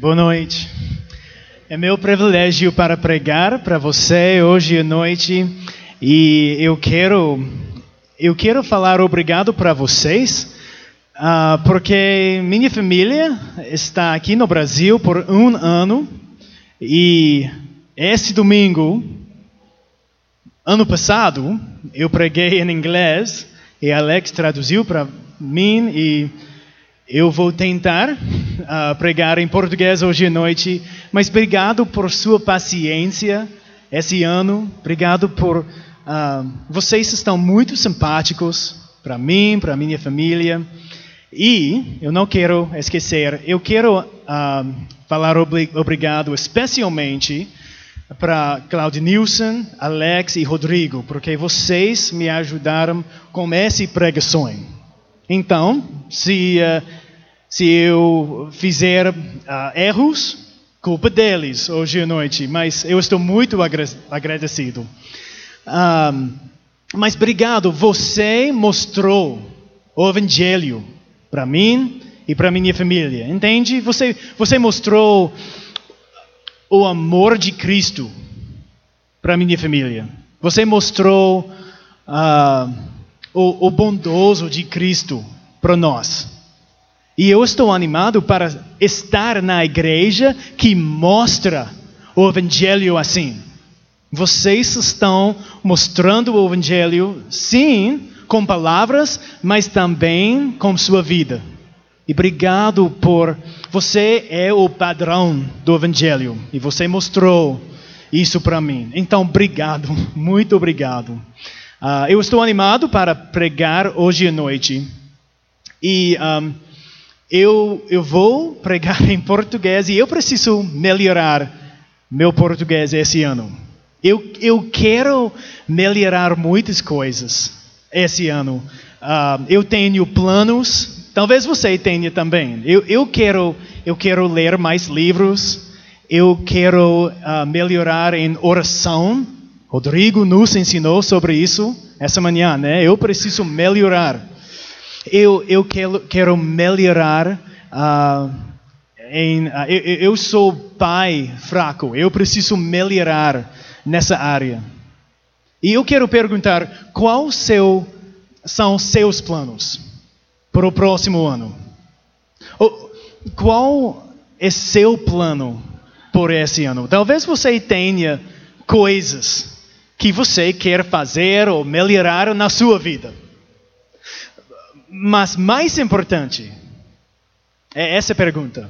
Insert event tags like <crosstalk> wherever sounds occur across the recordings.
Boa noite. É meu privilégio para pregar para você hoje à noite e eu quero eu quero falar obrigado para vocês uh, porque minha família está aqui no Brasil por um ano e esse domingo ano passado eu preguei em inglês e Alex traduziu para mim e eu vou tentar uh, pregar em português hoje à noite, mas obrigado por sua paciência esse ano. Obrigado por. Uh, vocês estão muito simpáticos para mim, para minha família. E eu não quero esquecer, eu quero uh, falar obrigado especialmente para Claudio Nilson, Alex e Rodrigo, porque vocês me ajudaram com essa pregação. Então, se, uh, se eu fizer uh, erros, culpa deles hoje à noite, mas eu estou muito agradecido. Um, mas obrigado, você mostrou o Evangelho para mim e para minha família, entende? Você, você mostrou o amor de Cristo para minha família. Você mostrou. Uh, o, o bondoso de Cristo para nós. E eu estou animado para estar na igreja que mostra o Evangelho assim. Vocês estão mostrando o Evangelho, sim, com palavras, mas também com sua vida. E obrigado por. Você é o padrão do Evangelho. E você mostrou isso para mim. Então, obrigado, <laughs> muito obrigado. Uh, eu estou animado para pregar hoje à noite. E um, eu, eu vou pregar em português e eu preciso melhorar meu português esse ano. Eu, eu quero melhorar muitas coisas esse ano. Uh, eu tenho planos, talvez você tenha também. Eu, eu, quero, eu quero ler mais livros, eu quero uh, melhorar em oração Rodrigo nos ensinou sobre isso essa manhã, né? Eu preciso melhorar. Eu, eu quero, quero melhorar. Uh, em, uh, eu, eu sou pai fraco. Eu preciso melhorar nessa área. E eu quero perguntar qual seu, são seus planos para o próximo ano? Qual é seu plano por esse ano? Talvez você tenha coisas que você quer fazer ou melhorar na sua vida. Mas mais importante é essa pergunta: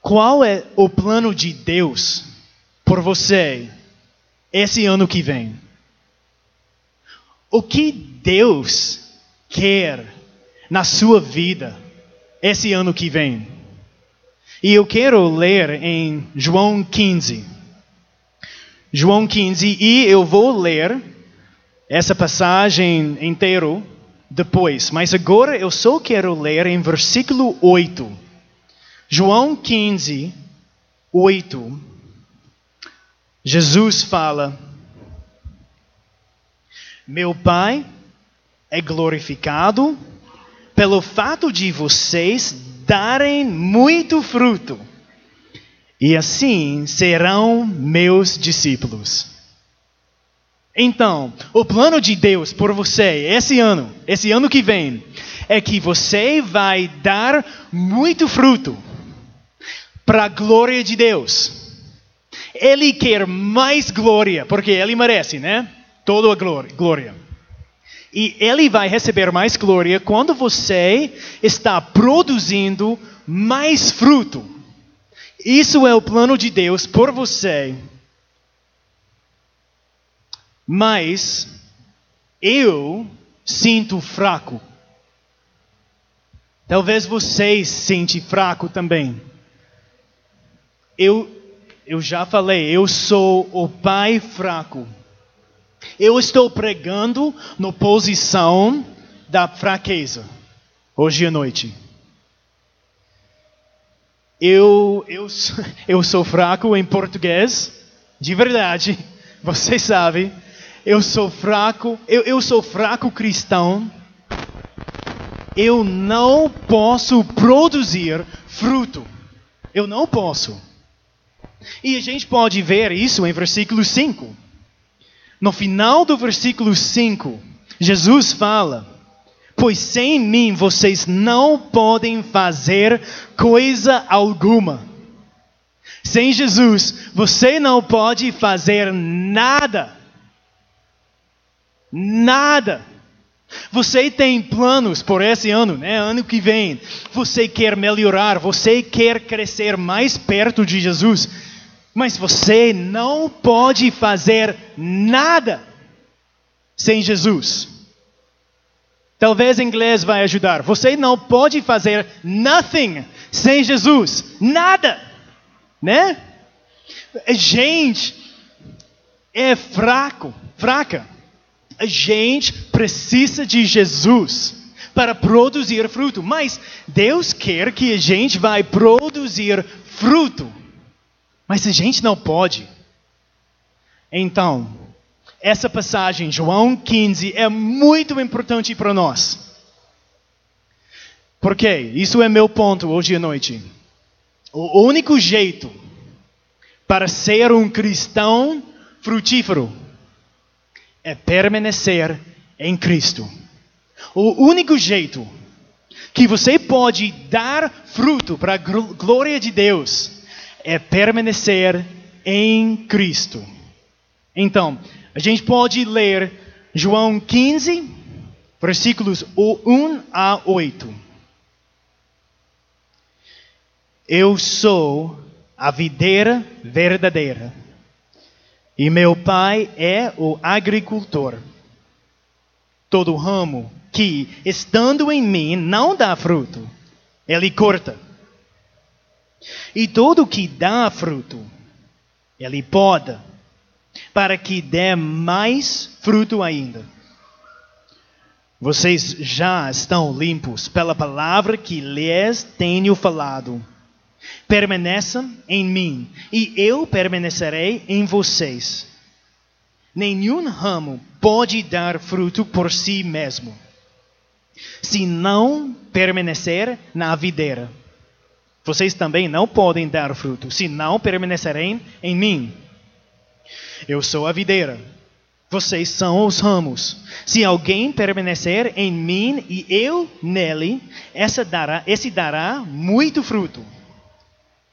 qual é o plano de Deus por você esse ano que vem? O que Deus quer na sua vida esse ano que vem? E eu quero ler em João 15. João 15, e eu vou ler essa passagem inteiro depois, mas agora eu só quero ler em versículo 8. João 15, 8. Jesus fala: Meu Pai é glorificado pelo fato de vocês darem muito fruto e assim serão meus discípulos. Então, o plano de Deus por você esse ano, esse ano que vem, é que você vai dar muito fruto para a glória de Deus. Ele quer mais glória, porque ele merece, né? Toda a glória. E ele vai receber mais glória quando você está produzindo mais fruto isso é o plano de Deus por você. Mas eu sinto fraco. Talvez você se sente fraco também. Eu, eu já falei, eu sou o pai fraco. Eu estou pregando na posição da fraqueza hoje à noite. Eu, eu, <laughs> eu sou fraco em português, de verdade, <laughs> vocês sabem. Eu sou fraco, eu, eu sou fraco cristão. Eu não posso produzir fruto. Eu não posso. E a gente pode ver isso em versículo 5. No final do versículo 5, Jesus fala: Pois sem mim vocês não podem fazer coisa alguma. Sem Jesus, você não pode fazer nada. Nada. Você tem planos por esse ano, né? Ano que vem. Você quer melhorar, você quer crescer mais perto de Jesus. Mas você não pode fazer nada sem Jesus. Talvez inglês vai ajudar. Você não pode fazer nothing sem Jesus. Nada. Né? Gente é fraco, fraca. A gente precisa de Jesus para produzir fruto, mas Deus quer que a gente vai produzir fruto. Mas a gente não pode. Então, essa passagem, João 15, é muito importante para nós. Por quê? Isso é meu ponto hoje à noite. O único jeito para ser um cristão frutífero é permanecer em Cristo. O único jeito que você pode dar fruto para a glória de Deus é permanecer em Cristo. Então, a gente pode ler João 15, versículos 1 a 8. Eu sou a videira verdadeira, e meu pai é o agricultor. Todo ramo que, estando em mim, não dá fruto, ele corta e tudo que dá fruto, ele poda, para que dê mais fruto ainda. Vocês já estão limpos pela palavra que lhes tenho falado. Permaneçam em mim, e eu permanecerei em vocês. Nenhum ramo pode dar fruto por si mesmo, se não permanecer na videira. Vocês também não podem dar fruto, se não permanecerem em mim. Eu sou a videira, vocês são os ramos. Se alguém permanecer em mim e eu nele, essa dará, esse dará muito fruto.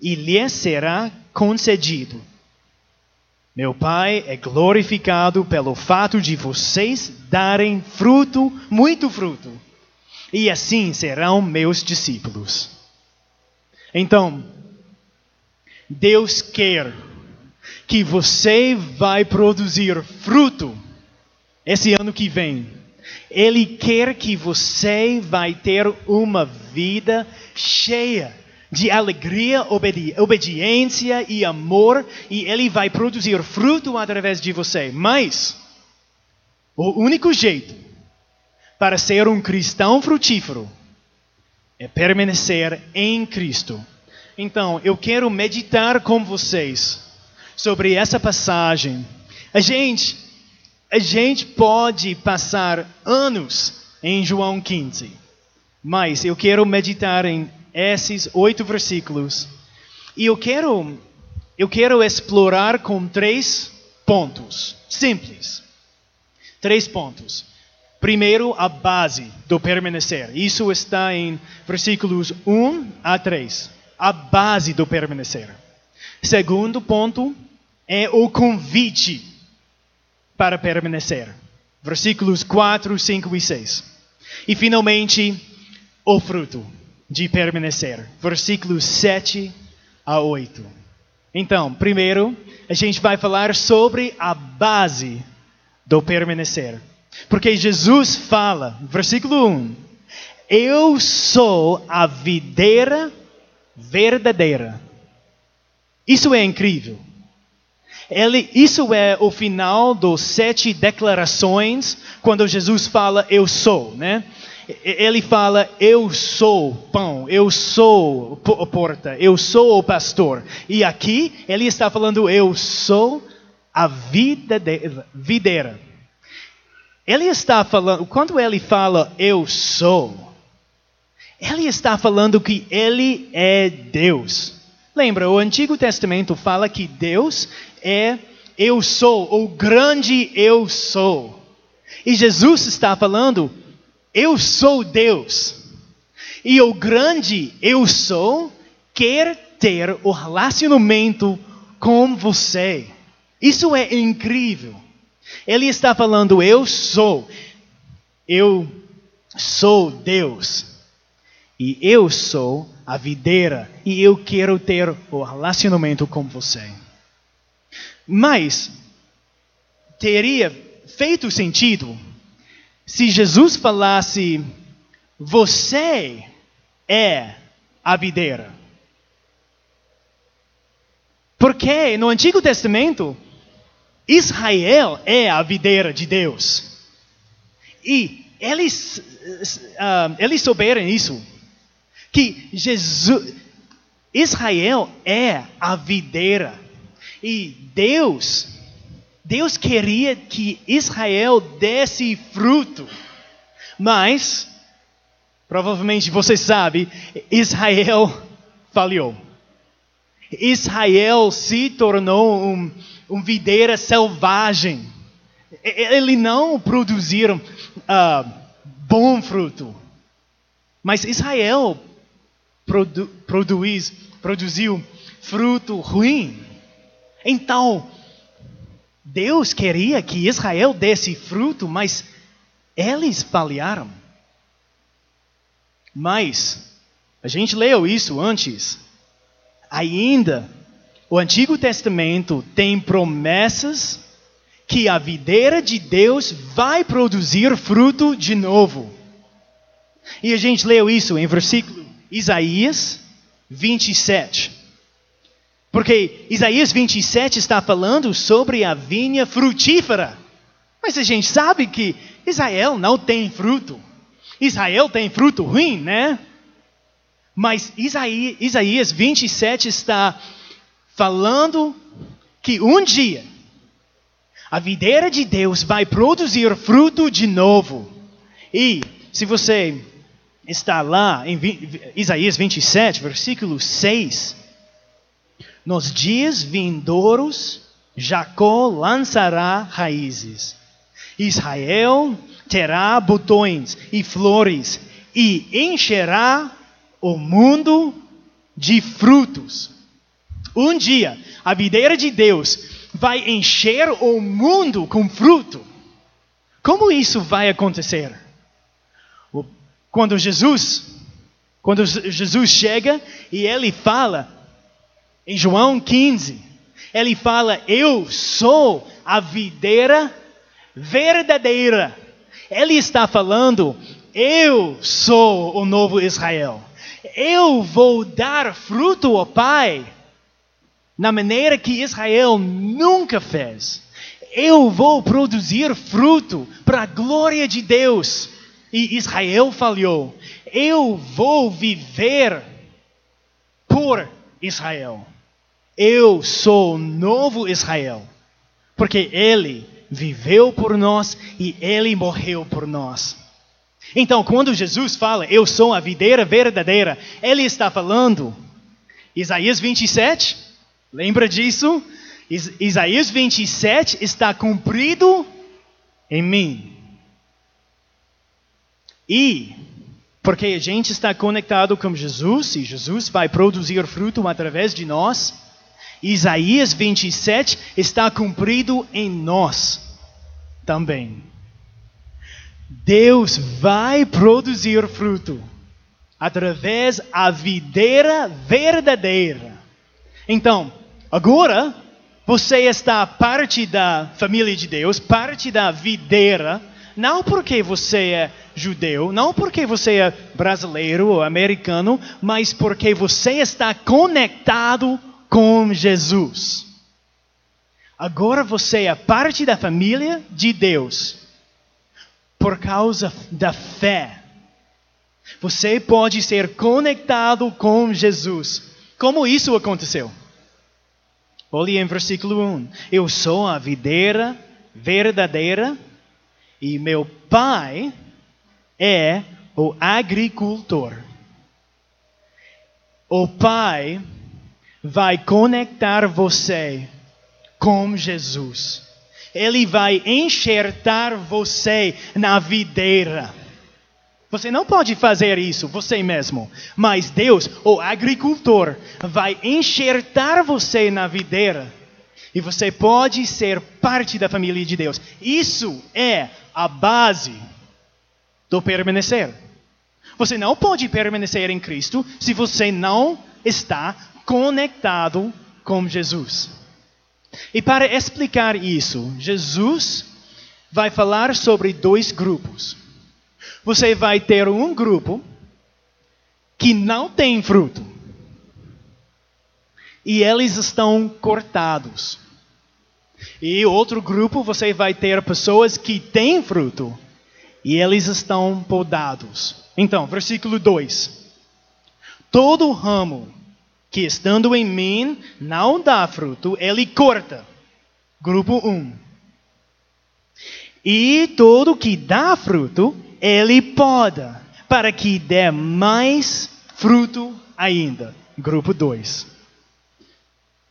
e lhes será concedido. Meu Pai é glorificado pelo fato de vocês darem fruto, muito fruto, e assim serão meus discípulos. Então, Deus quer que você vai produzir fruto esse ano que vem. Ele quer que você vai ter uma vida cheia de alegria, obedi obediência e amor, e ele vai produzir fruto através de você. Mas o único jeito para ser um cristão frutífero é permanecer em Cristo. Então, eu quero meditar com vocês sobre essa passagem. A gente, a gente pode passar anos em João 15, mas eu quero meditar em esses oito versículos e eu quero, eu quero explorar com três pontos simples. Três pontos. Primeiro, a base do permanecer. Isso está em versículos 1 a 3. A base do permanecer. Segundo ponto é o convite para permanecer. Versículos 4, 5 e 6. E finalmente, o fruto de permanecer. Versículos 7 a 8. Então, primeiro, a gente vai falar sobre a base do permanecer. Porque Jesus fala, versículo 1: Eu sou a videira verdadeira, Isso é incrível. Ele, isso é o final dos sete declarações quando Jesus fala eu sou, né? Ele fala eu sou pão, eu sou porta, eu sou o pastor. E aqui ele está falando eu sou a vida de, videira. Ele está falando, quando ele fala eu sou, ele está falando que ele é Deus. Lembra, o Antigo Testamento fala que Deus é eu sou, o grande eu sou. E Jesus está falando, eu sou Deus. E o grande eu sou quer ter o relacionamento com você. Isso é incrível. Ele está falando, eu sou. Eu sou Deus. E eu sou a videira. E eu quero ter o relacionamento com você. Mas teria feito sentido se Jesus falasse: Você é a videira. Porque no Antigo Testamento, Israel é a videira de Deus. E eles, uh, eles souberam isso. Que Jesus, Israel é a videira. E Deus, Deus queria que Israel desse fruto. Mas, provavelmente você sabe, Israel falhou. Israel se tornou um, um videira selvagem. Ele não produziram uh, bom fruto. Mas Israel produ, produz, produziu fruto ruim. Então, Deus queria que Israel desse fruto, mas eles falharam. Mas, a gente leu isso antes. Ainda, o Antigo Testamento tem promessas que a videira de Deus vai produzir fruto de novo. E a gente leu isso em versículo Isaías 27. Porque Isaías 27 está falando sobre a vinha frutífera. Mas a gente sabe que Israel não tem fruto. Israel tem fruto ruim, né? Mas Isaías, Isaías 27 está falando que um dia a videira de Deus vai produzir fruto de novo. E se você está lá em Isaías 27, versículo 6, nos dias vindouros, Jacó lançará raízes. Israel terá botões e flores e encherá o mundo de frutos. Um dia, a videira de Deus vai encher o mundo com fruto. Como isso vai acontecer? Quando Jesus, quando Jesus chega e ele fala, em João 15, ele fala: Eu sou a videira verdadeira. Ele está falando: Eu sou o novo Israel. Eu vou dar fruto ao Pai na maneira que Israel nunca fez. Eu vou produzir fruto para a glória de Deus. E Israel falhou. Eu vou viver por Israel. Eu sou o novo Israel, porque ele viveu por nós e ele morreu por nós. Então, quando Jesus fala, eu sou a videira verdadeira, ele está falando, Isaías 27, lembra disso? Isaías 27 está cumprido em mim. E, porque a gente está conectado com Jesus, e Jesus vai produzir fruto através de nós, Isaías 27 está cumprido em nós também. Deus vai produzir fruto através da videira verdadeira. Então, agora você está parte da família de Deus, parte da videira, não porque você é judeu, não porque você é brasileiro ou americano, mas porque você está conectado com Jesus. Agora você é parte da família de Deus por causa da fé. Você pode ser conectado com Jesus. Como isso aconteceu? Olhe em versículo 1. Eu sou a videira verdadeira e meu pai é o agricultor. O pai vai conectar você com Jesus. Ele vai enxertar você na videira. Você não pode fazer isso você mesmo, mas Deus, o agricultor, vai enxertar você na videira e você pode ser parte da família de Deus. Isso é a base do permanecer. Você não pode permanecer em Cristo se você não está conectado com Jesus. E para explicar isso, Jesus vai falar sobre dois grupos você vai ter um grupo que não tem fruto. E eles estão cortados. E outro grupo você vai ter pessoas que têm fruto e eles estão podados. Então, versículo 2. Todo ramo que estando em mim não dá fruto, ele corta. Grupo 1. Um. E todo que dá fruto, ele poda, para que dê mais fruto ainda. Grupo 2.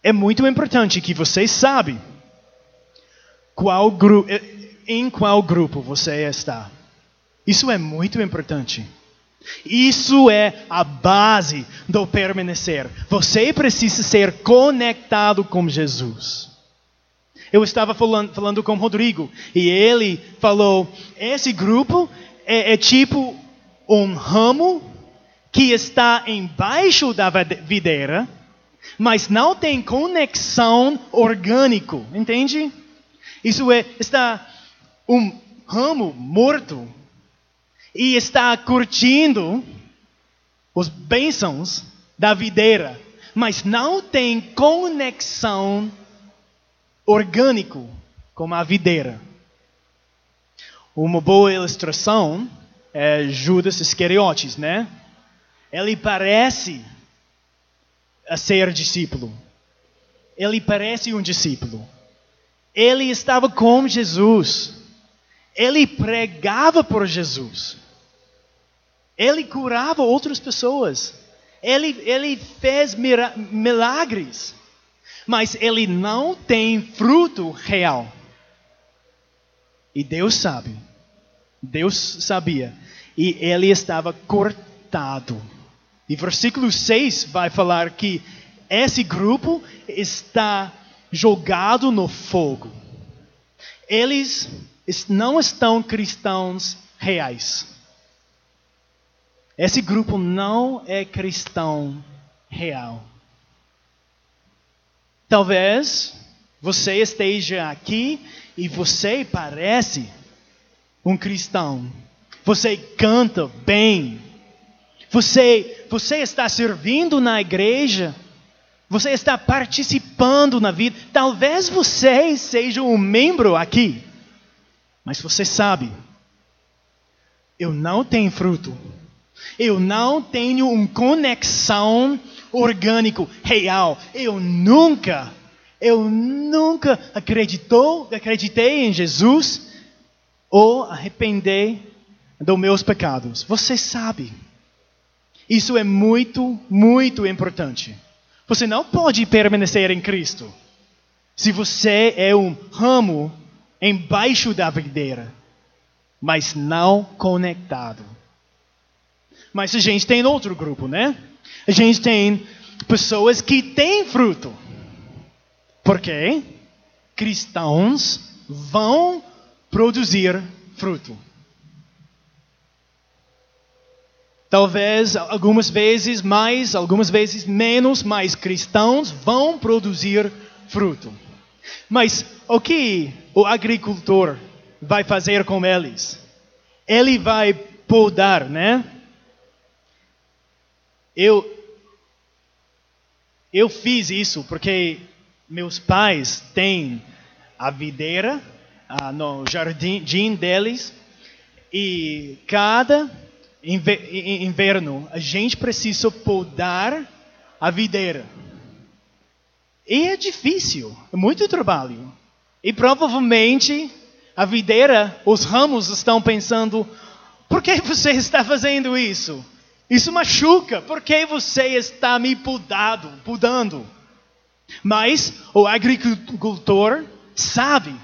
É muito importante que vocês sabem qual em qual grupo você está. Isso é muito importante. Isso é a base do permanecer. Você precisa ser conectado com Jesus. Eu estava falando, falando com Rodrigo e ele falou: esse grupo é, é tipo um ramo que está embaixo da videira, mas não tem conexão orgânico, entende? Isso é está um ramo morto e está curtindo os bênçãos da videira, mas não tem conexão orgânico com a videira. Uma boa ilustração é Judas Iscariotes, né? Ele parece ser discípulo. Ele parece um discípulo. Ele estava com Jesus. Ele pregava por Jesus. Ele curava outras pessoas. Ele, ele fez milagres. Mas ele não tem fruto real. E Deus sabe. Deus sabia. E ele estava cortado. E versículo 6 vai falar que esse grupo está jogado no fogo. Eles não estão cristãos reais. Esse grupo não é cristão real. Talvez você esteja aqui e você parece um cristão. Você canta bem. Você, você está servindo na igreja. Você está participando na vida. Talvez você seja um membro aqui. Mas você sabe, eu não tenho fruto. Eu não tenho uma conexão orgânico real. Eu nunca, eu nunca acreditou, acreditei em Jesus ou arrepender dos meus pecados. Você sabe. Isso é muito, muito importante. Você não pode permanecer em Cristo se você é um ramo embaixo da videira, mas não conectado. Mas a gente tem outro grupo, né? A gente tem pessoas que têm fruto. Por quê? Cristãos vão produzir fruto. Talvez algumas vezes mais, algumas vezes menos, mas cristãos vão produzir fruto. Mas o que o agricultor vai fazer com eles? Ele vai podar, né? Eu eu fiz isso porque meus pais têm a videira ah, no jardim deles e cada inverno a gente precisa podar a videira. E é difícil, é muito trabalho. E provavelmente a videira, os ramos estão pensando: por que você está fazendo isso? Isso machuca, por que você está me podado, podando? Mas o agricultor sabe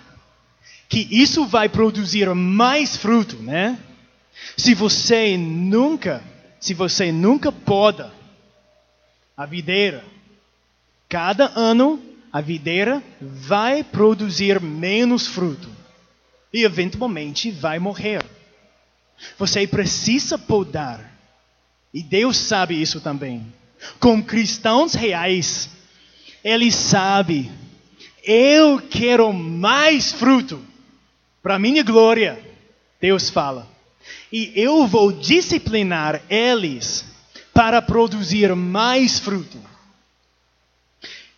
que isso vai produzir mais fruto, né? Se você nunca, se você nunca poda a videira, cada ano a videira vai produzir menos fruto e eventualmente vai morrer. Você precisa podar. E Deus sabe isso também. Com cristãos reais, Ele sabe, eu quero mais fruto para minha glória. Deus fala. E eu vou disciplinar eles para produzir mais fruto.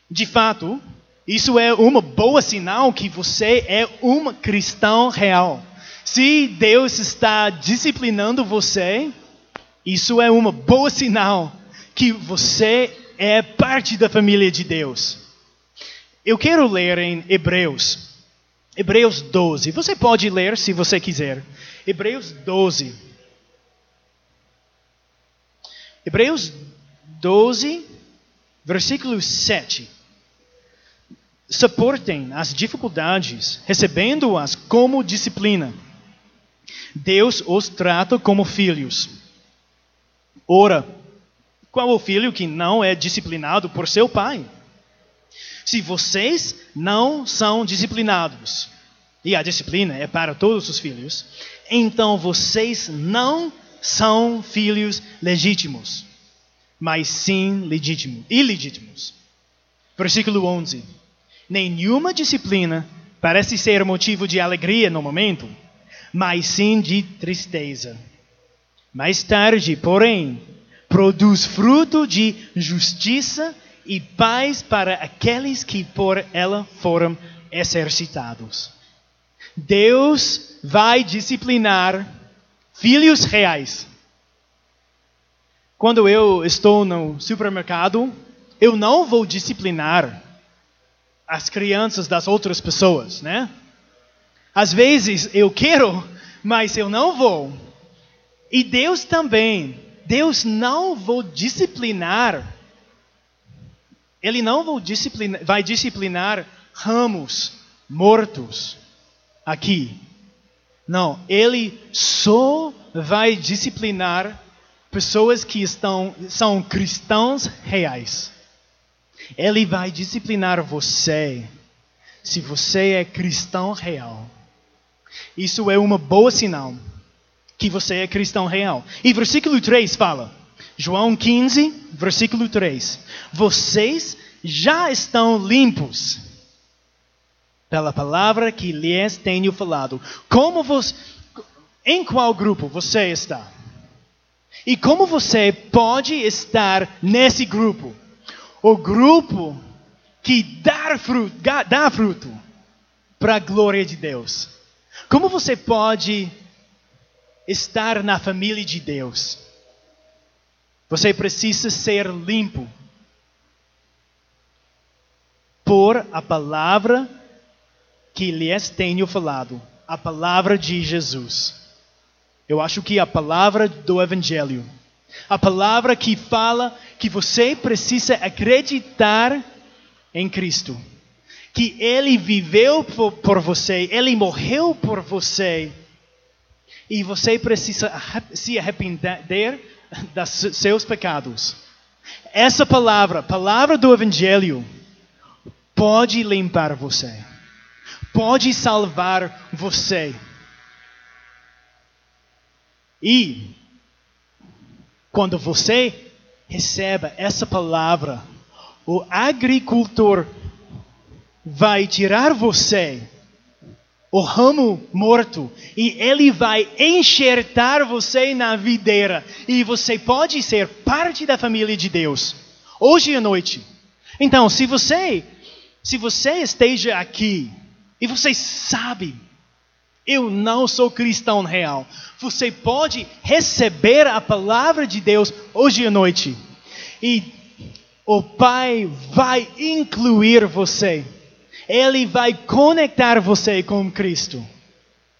De fato, isso é uma boa sinal que você é um cristão real. Se Deus está disciplinando você, isso é uma boa sinal que você é parte da família de Deus. Eu quero ler em Hebreus, Hebreus 12. Você pode ler se você quiser. Hebreus 12. Hebreus 12, versículo 7 suportem as dificuldades, recebendo-as como disciplina. Deus os trata como filhos. Ora, qual o filho que não é disciplinado por seu pai? Se vocês não são disciplinados, e a disciplina é para todos os filhos, então vocês não são filhos legítimos, mas sim legítimos, ilegítimos. Versículo 11. Nenhuma disciplina parece ser motivo de alegria no momento, mas sim de tristeza. Mais tarde, porém, produz fruto de justiça e paz para aqueles que por ela foram exercitados. Deus vai disciplinar filhos reais. Quando eu estou no supermercado, eu não vou disciplinar as crianças das outras pessoas, né? Às vezes eu quero, mas eu não vou. E Deus também, Deus não vou disciplinar. Ele não vou disciplinar, vai disciplinar ramos mortos aqui. Não, ele só vai disciplinar pessoas que estão são cristãos reais. Ele vai disciplinar você se você é cristão real. Isso é uma boa sinal que você é cristão real. E versículo 3 fala, João 15, versículo 3: Vocês já estão limpos pela palavra que lhes tenho falado. Como você, em qual grupo você está? E como você pode estar nesse grupo? o grupo que dá fruto, dá fruto para a glória de Deus. Como você pode estar na família de Deus? Você precisa ser limpo por a palavra que lhes tenho falado, a palavra de Jesus. Eu acho que a palavra do Evangelho a palavra que fala que você precisa acreditar em Cristo. Que Ele viveu por, você, Ele morreu por você. E você precisa se arrepender <laughs> dos seus pecados. Essa palavra, palavra do Evangelho, pode limpar você, pode salvar você. E quando você recebe essa palavra, o agricultor vai tirar você, o ramo morto, e ele vai enxertar você na videira, e você pode ser parte da família de Deus. Hoje à noite, Então, se você, se você esteja aqui e você sabe, eu não sou cristão real, você pode receber a palavra de Deus hoje à noite. E o Pai vai incluir você. Ele vai conectar você com Cristo.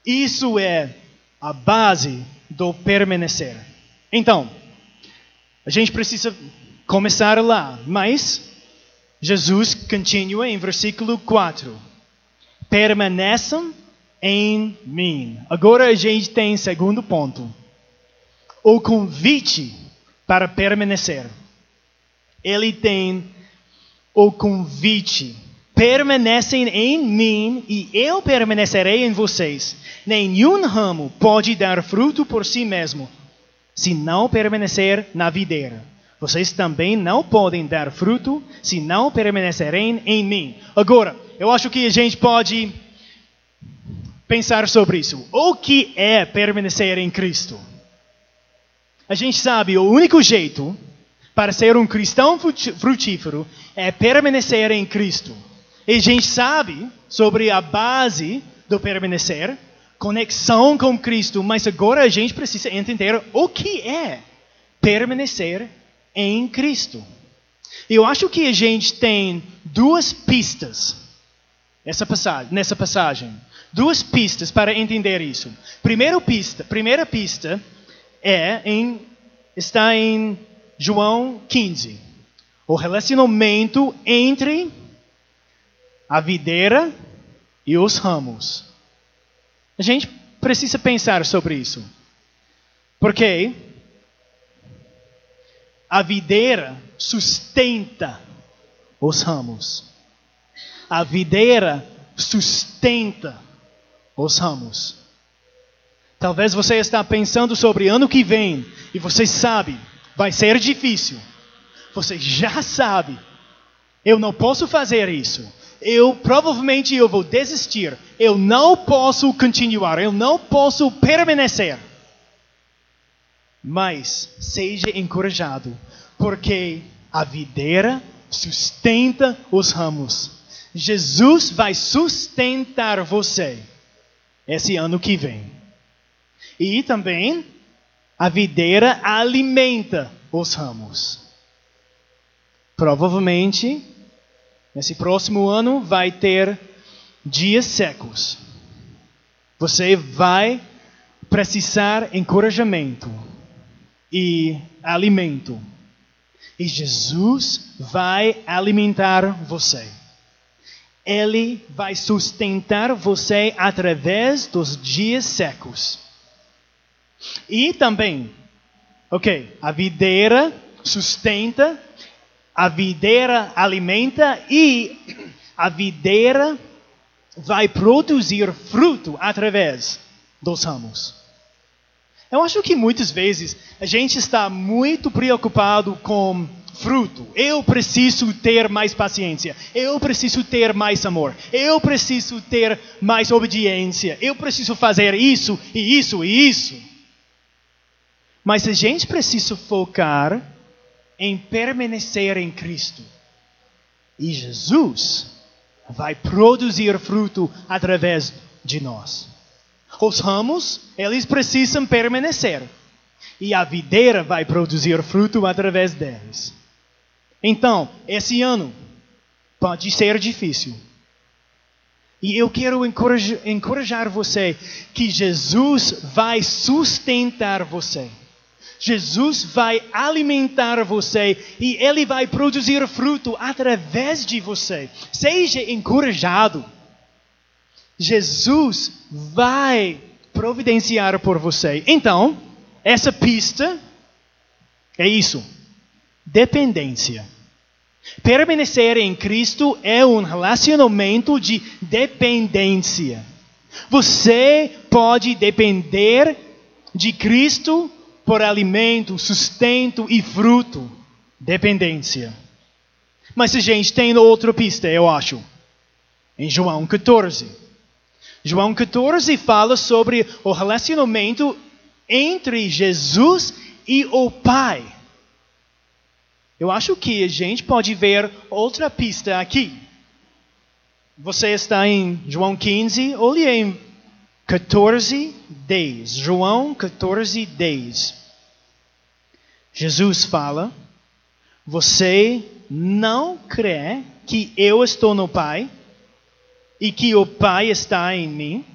Isso é a base do permanecer. Então, a gente precisa começar lá, mas Jesus continua em versículo 4. Permaneçam em mim. Agora a gente tem segundo ponto. O convite para permanecer. Ele tem o convite. Permanecem em mim e eu permanecerei em vocês. Nenhum ramo pode dar fruto por si mesmo, se não permanecer na videira. Vocês também não podem dar fruto se não permanecerem em mim. Agora, eu acho que a gente pode pensar sobre isso. O que é permanecer em Cristo? A gente sabe o único jeito para ser um cristão frutífero é permanecer em Cristo. E a gente sabe sobre a base do permanecer, conexão com Cristo, mas agora a gente precisa entender o que é permanecer em Cristo. Eu acho que a gente tem duas pistas nessa passagem, nessa passagem. Duas pistas para entender isso. Primeira pista, primeira pista é em, está em João 15. O relacionamento entre a videira e os ramos. A gente precisa pensar sobre isso. Porque a videira sustenta os ramos. A videira sustenta os ramos. Talvez você está pensando sobre ano que vem e você sabe, vai ser difícil. Você já sabe, eu não posso fazer isso. Eu provavelmente eu vou desistir. Eu não posso continuar, eu não posso permanecer. Mas seja encorajado, porque a videira sustenta os ramos. Jesus vai sustentar você esse ano que vem. E também a videira alimenta os ramos. Provavelmente, nesse próximo ano, vai ter dias secos. Você vai precisar encorajamento e alimento. E Jesus vai alimentar você. Ele vai sustentar você através dos dias secos. E também, ok, a videira sustenta, a videira alimenta e a videira vai produzir fruto através dos ramos. Eu acho que muitas vezes a gente está muito preocupado com fruto. Eu preciso ter mais paciência. Eu preciso ter mais amor. Eu preciso ter mais obediência. Eu preciso fazer isso e isso e isso. Mas a gente precisa focar em permanecer em Cristo. E Jesus vai produzir fruto através de nós. Os ramos, eles precisam permanecer. E a videira vai produzir fruto através deles. Então, esse ano pode ser difícil. E eu quero encorajar, você que Jesus vai sustentar você. Jesus vai alimentar você e ele vai produzir fruto através de você. Seja encorajado. Jesus vai providenciar por você. Então, essa pista é isso: dependência. Permanecer em Cristo é um relacionamento de dependência. Você pode depender de Cristo por alimento, sustento e fruto. Dependência. Mas a gente tem outra pista, eu acho. Em João 14. João 14 fala sobre o relacionamento entre Jesus e o Pai. Eu acho que a gente pode ver outra pista aqui. Você está em João 15, olhe em 14, 10. João 14, 10. Jesus fala: Você não crê que eu estou no Pai e que o Pai está em mim?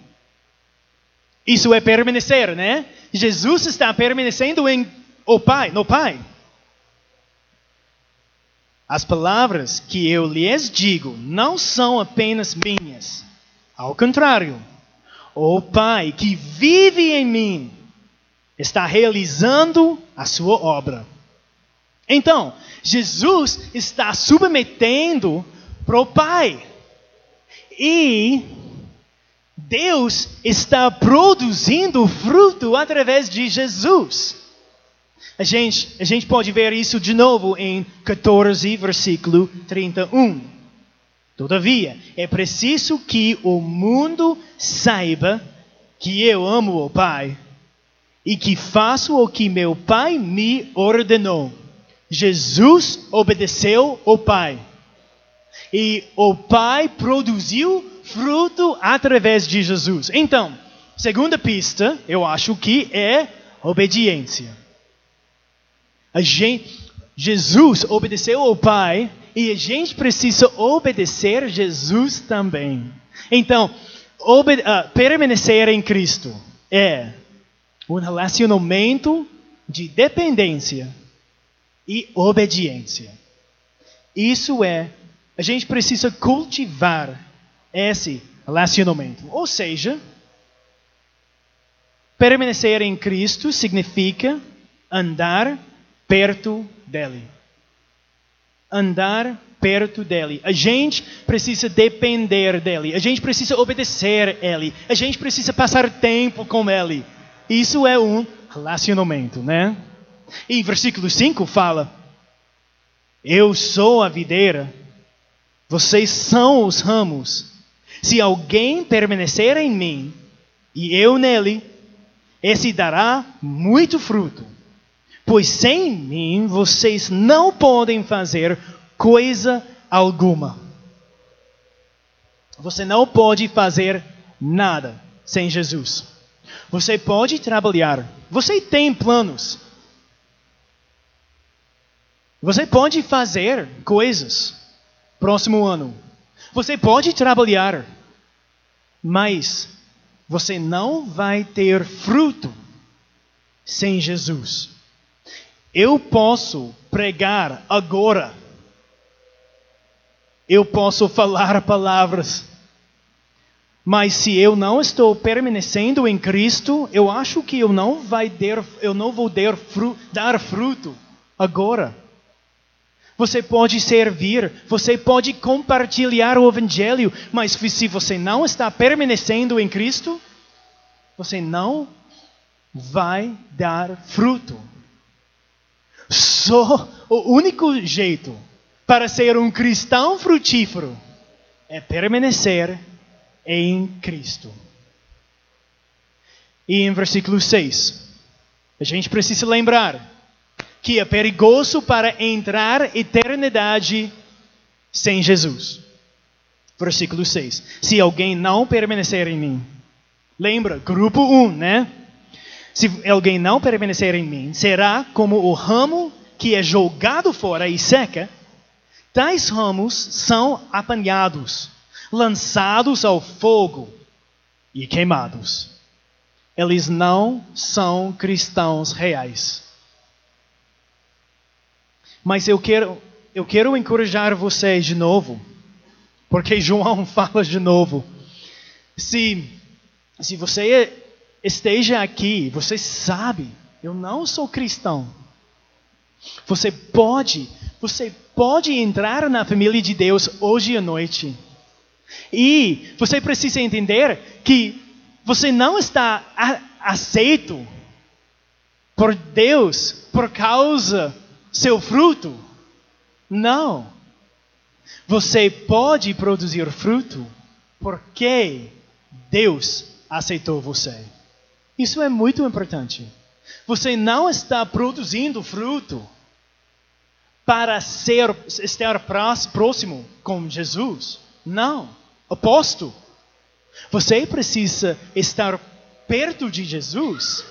Isso é permanecer, né? Jesus está permanecendo em o Pai, no Pai. As palavras que eu lhes digo não são apenas minhas. Ao contrário, o Pai que vive em mim está realizando a sua obra. Então, Jesus está submetendo para o Pai. E Deus está produzindo fruto através de Jesus. A gente, a gente pode ver isso de novo em 14, versículo 31. Todavia, é preciso que o mundo saiba que eu amo o Pai e que faço o que meu Pai me ordenou. Jesus obedeceu ao Pai. E o Pai produziu fruto através de Jesus. Então, segunda pista, eu acho que é obediência. A gente, Jesus obedeceu ao Pai e a gente precisa obedecer Jesus também. Então, uh, permanecer em Cristo é um relacionamento de dependência e obediência. Isso é, a gente precisa cultivar esse relacionamento. Ou seja, permanecer em Cristo significa andar perto dele. Andar perto dele. A gente precisa depender dele. A gente precisa obedecer ele. A gente precisa passar tempo com ele. Isso é um relacionamento, né? E versículo 5 fala: Eu sou a videira, vocês são os ramos. Se alguém permanecer em mim e eu nele, esse dará muito fruto pois sem mim vocês não podem fazer coisa alguma. Você não pode fazer nada sem Jesus. Você pode trabalhar, você tem planos. Você pode fazer coisas próximo ano. Você pode trabalhar, mas você não vai ter fruto sem Jesus. Eu posso pregar agora. Eu posso falar palavras. Mas se eu não estou permanecendo em Cristo, eu acho que eu não, vai ter, eu não vou dar, fru, dar fruto agora. Você pode servir, você pode compartilhar o Evangelho, mas se você não está permanecendo em Cristo, você não vai dar fruto. Só o único jeito para ser um cristão frutífero é permanecer em Cristo. E em versículo 6, a gente precisa lembrar que é perigoso para entrar eternidade sem Jesus. Versículo 6. Se alguém não permanecer em mim. Lembra, grupo 1, né? Se alguém não permanecer em mim, será como o ramo que é jogado fora e seca. Tais ramos são apanhados, lançados ao fogo e queimados. Eles não são cristãos reais. Mas eu quero, eu quero encorajar vocês de novo, porque João <laughs> fala de novo. Se, se você esteja aqui, você sabe, eu não sou cristão. Você pode, você pode entrar na família de Deus hoje à noite. E você precisa entender que você não está aceito por Deus por causa seu fruto. Não. Você pode produzir fruto porque Deus aceitou você. Isso é muito importante. Você não está produzindo fruto para ser, estar próximo com Jesus. Não. Oposto. Você precisa estar perto de Jesus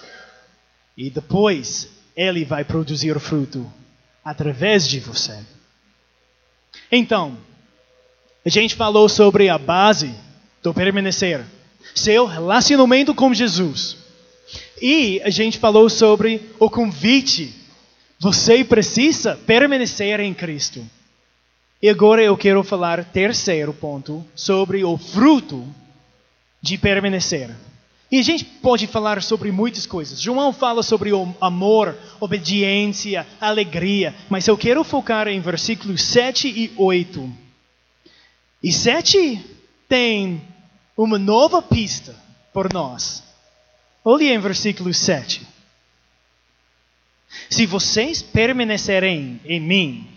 e depois ele vai produzir fruto através de você. Então, a gente falou sobre a base do permanecer, seu relacionamento com Jesus. E a gente falou sobre o convite. Você precisa permanecer em Cristo. E agora eu quero falar terceiro ponto sobre o fruto de permanecer. E a gente pode falar sobre muitas coisas. João fala sobre o amor, obediência, alegria, mas eu quero focar em versículos 7 e 8. E 7 tem uma nova pista por nós. Olhe em versículo 7. Se vocês permanecerem em mim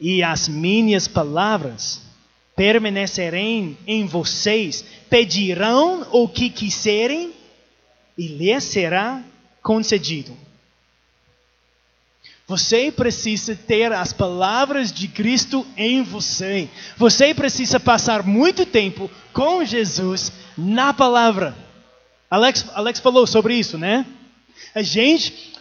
e as minhas palavras permanecerem em vocês, pedirão o que quiserem e lhes será concedido. Você precisa ter as palavras de Cristo em você. Você precisa passar muito tempo com Jesus na palavra. Alex, Alex falou sobre isso, né? A gente,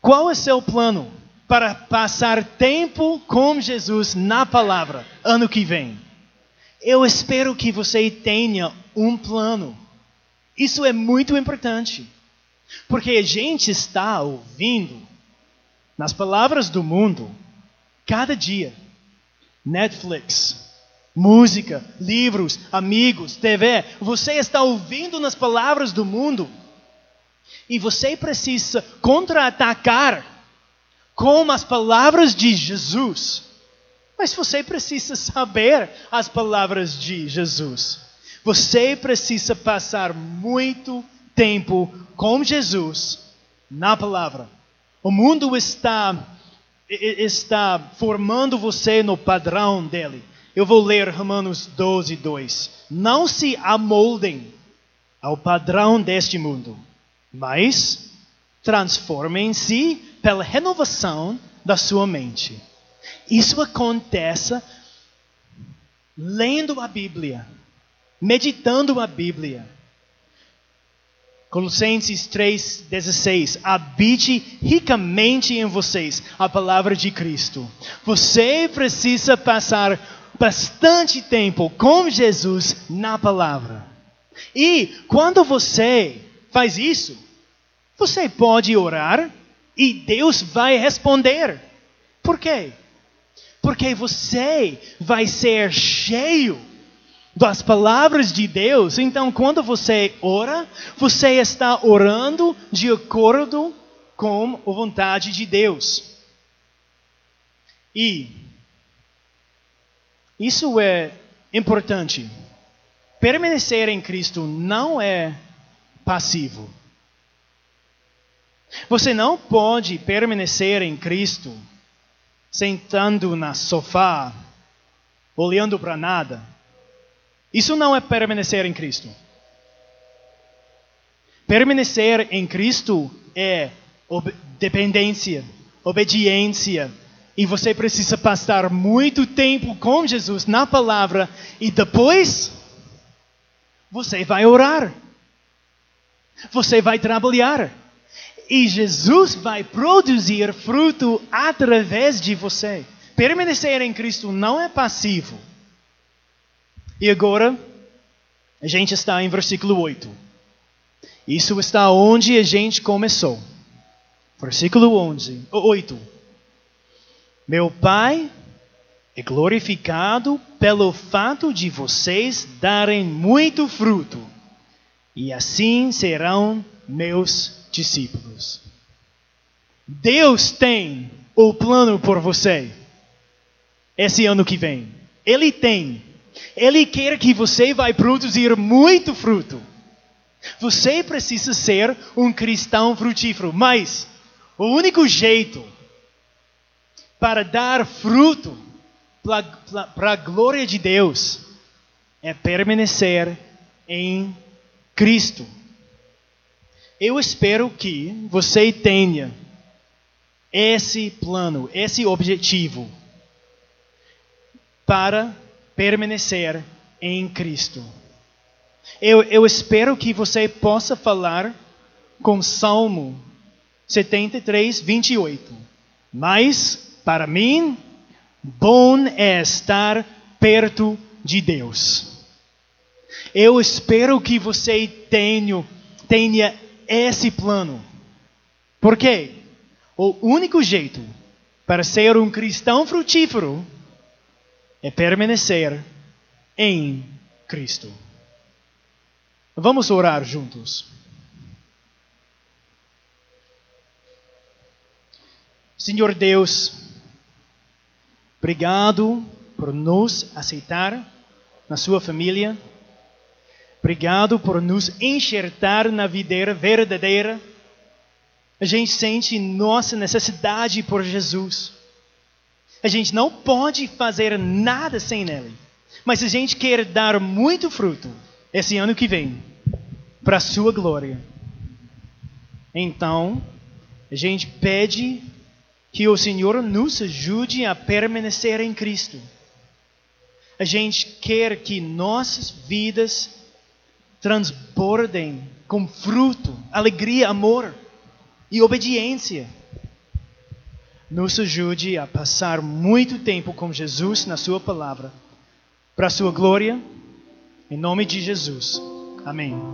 qual é seu plano para passar tempo com Jesus na palavra ano que vem? Eu espero que você tenha um plano. Isso é muito importante. Porque a gente está ouvindo, nas palavras do mundo, cada dia. Netflix, música, livros, amigos, TV. Você está ouvindo nas palavras do mundo. E você precisa contra-atacar com as palavras de Jesus. Mas você precisa saber as palavras de Jesus. Você precisa passar muito tempo com Jesus na palavra. O mundo está está formando você no padrão dele. Eu vou ler Romanos 12, 2. Não se amoldem ao padrão deste mundo, mas transformem-se pela renovação da sua mente isso acontece lendo a Bíblia, meditando a Bíblia. Colossenses 3,16: Habite ricamente em vocês a palavra de Cristo. Você precisa passar bastante tempo com Jesus na palavra. E quando você faz isso, você pode orar e Deus vai responder. Por quê? Porque você vai ser cheio das palavras de Deus. Então, quando você ora, você está orando de acordo com a vontade de Deus. E isso é importante. Permanecer em Cristo não é passivo. Você não pode permanecer em Cristo sentando na sofá, olhando para nada. Isso não é permanecer em Cristo. Permanecer em Cristo é ob dependência, obediência. E você precisa passar muito tempo com Jesus na palavra e depois você vai orar. Você vai trabalhar. E Jesus vai produzir fruto através de você. Permanecer em Cristo não é passivo. E agora, a gente está em versículo 8. Isso está onde a gente começou. Versículo 11, 8. Meu Pai é glorificado pelo fato de vocês darem muito fruto, e assim serão meus discípulos. Deus tem o plano por você esse ano que vem. Ele tem. Ele quer que você vai produzir muito fruto. Você precisa ser um cristão frutífero, mas o único jeito para dar fruto para a glória de Deus é permanecer em Cristo. Eu espero que você tenha esse plano, esse objetivo para permanecer em Cristo. Eu, eu espero que você possa falar com Salmo 73, 28. Mas, para mim, bom é estar perto de Deus. Eu espero que você tenha, tenha esse plano. Por quê? O único jeito para ser um cristão frutífero é permanecer em Cristo. Vamos orar juntos. Senhor Deus, obrigado por nos aceitar na sua família. Obrigado por nos enxertar na videira verdadeira. A gente sente nossa necessidade por Jesus. A gente não pode fazer nada sem Ele. Mas a gente quer dar muito fruto esse ano que vem, para a Sua glória. Então, a gente pede que o Senhor nos ajude a permanecer em Cristo. A gente quer que nossas vidas transbordem com fruto, alegria, amor e obediência. Nos ajude a passar muito tempo com Jesus na Sua palavra, para a Sua glória, em nome de Jesus. Amém.